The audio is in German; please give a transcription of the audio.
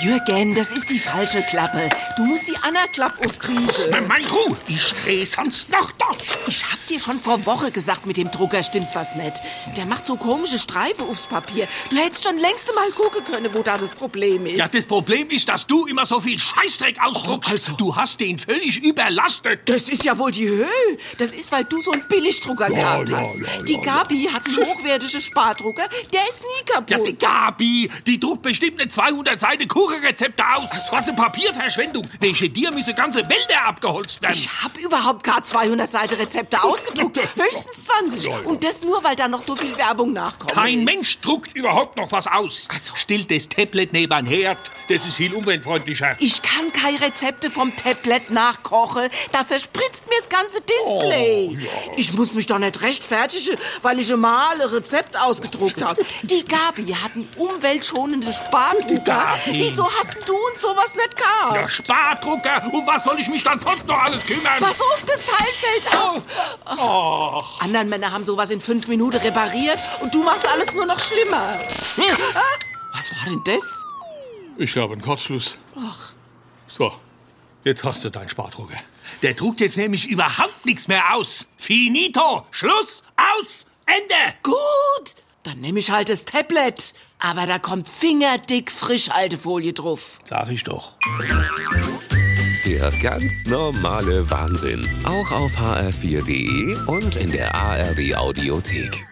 Jürgen, das ist die falsche Klappe. Du musst die Anna-Klappe aufkriegen. Mein Ruh, ich dreh sonst noch das. Ich hab dir schon vor Woche gesagt, mit dem Drucker stimmt was nicht. Der macht so komische Streife aufs Papier. Du hättest schon längst mal gucken können, wo da das Problem ist. Ja, das Problem ist, dass du immer so viel Scheißdreck ausdruckst. Oh, also. Du hast den völlig überlastet. Das ist ja wohl die Höhe. Das ist, weil du so einen Billigdrucker gehabt ja, hast. ja, die ja, Gabi hat einen hochwertigen Spardrucker. Der ist nie kaputt. Ja, die Gabi, die druckt bestimmt eine 200 Seiten Kuchenrezepte aus. Was eine Papierverschwendung. Wegen dir müssen ganze Wälder abgeholzt werden. Ich hab überhaupt gar 200 Seiten Rezepte ausgedruckt. Höchstens 20. Und das nur, weil da noch so viel Werbung nachkommt. Kein Mensch druckt überhaupt noch was aus. Also. Still das Tablet neben Herd. Das ist viel umweltfreundlicher. Ich kann keine Rezepte vom Tablet nachkochen. Da verspritzt mir das ganze Display. Oh, Ich muss mich doch nicht rechtfertigen, weil ich mal ein Rezept ausgedruckt habe. Die Gabi hat einen umweltschonenden Spardrucker. Gabi. Wieso hast du uns sowas nicht gehabt? Ja, Spardrucker. Um was soll ich mich dann sonst noch alles kümmern? Pass auf, das Teil fällt ab. Oh. Andere Männer haben sowas in fünf Minuten repariert und du machst alles nur noch schlimmer. Was war denn das? Ich glaube, ein Kurzschluss. Ach. So, jetzt hast du deinen Spardrucker. Der druckt jetzt nämlich überhaupt nichts mehr aus. Finito. Schluss. Aus. Ende. Gut, dann nehme ich halt das Tablet. Aber da kommt fingerdick Frischhaltefolie drauf. Sag ich doch. Der ganz normale Wahnsinn. Auch auf hr4.de und in der ARD Audiothek.